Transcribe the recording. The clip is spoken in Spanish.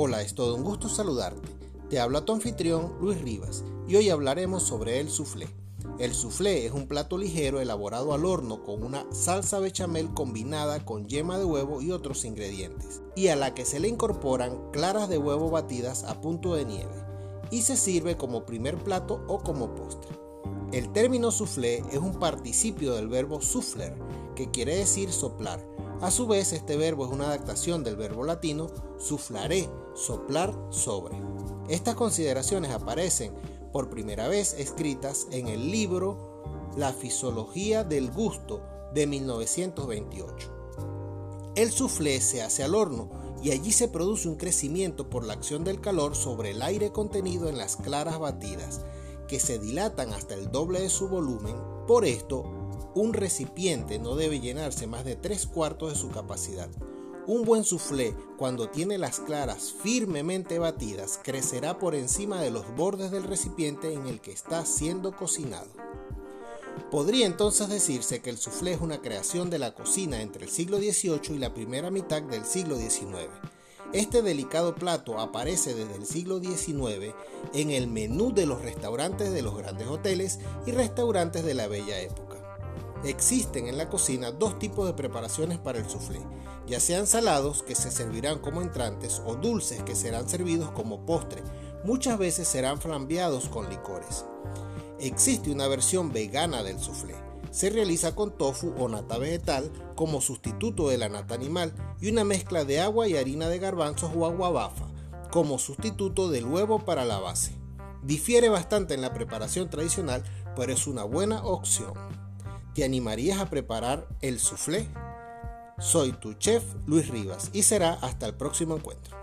Hola, es todo un gusto saludarte. Te habla tu anfitrión Luis Rivas y hoy hablaremos sobre el soufflé. El soufflé es un plato ligero elaborado al horno con una salsa bechamel combinada con yema de huevo y otros ingredientes, y a la que se le incorporan claras de huevo batidas a punto de nieve, y se sirve como primer plato o como postre. El término soufflé es un participio del verbo souffler, que quiere decir soplar, a su vez, este verbo es una adaptación del verbo latino suflaré, soplar sobre. Estas consideraciones aparecen por primera vez escritas en el libro La fisiología del gusto de 1928. El soufflé se hace al horno y allí se produce un crecimiento por la acción del calor sobre el aire contenido en las claras batidas, que se dilatan hasta el doble de su volumen. Por esto, un recipiente no debe llenarse más de tres cuartos de su capacidad. Un buen soufflé, cuando tiene las claras firmemente batidas, crecerá por encima de los bordes del recipiente en el que está siendo cocinado. Podría entonces decirse que el soufflé es una creación de la cocina entre el siglo XVIII y la primera mitad del siglo XIX. Este delicado plato aparece desde el siglo XIX en el menú de los restaurantes de los grandes hoteles y restaurantes de la bella época. Existen en la cocina dos tipos de preparaciones para el soufflé, ya sean salados que se servirán como entrantes o dulces que serán servidos como postre. Muchas veces serán flambeados con licores. Existe una versión vegana del soufflé. Se realiza con tofu o nata vegetal como sustituto de la nata animal y una mezcla de agua y harina de garbanzos o agua bafa como sustituto del huevo para la base. Difiere bastante en la preparación tradicional, pero es una buena opción. ¿Te animarías a preparar el soufflé? Soy tu chef Luis Rivas y será hasta el próximo encuentro.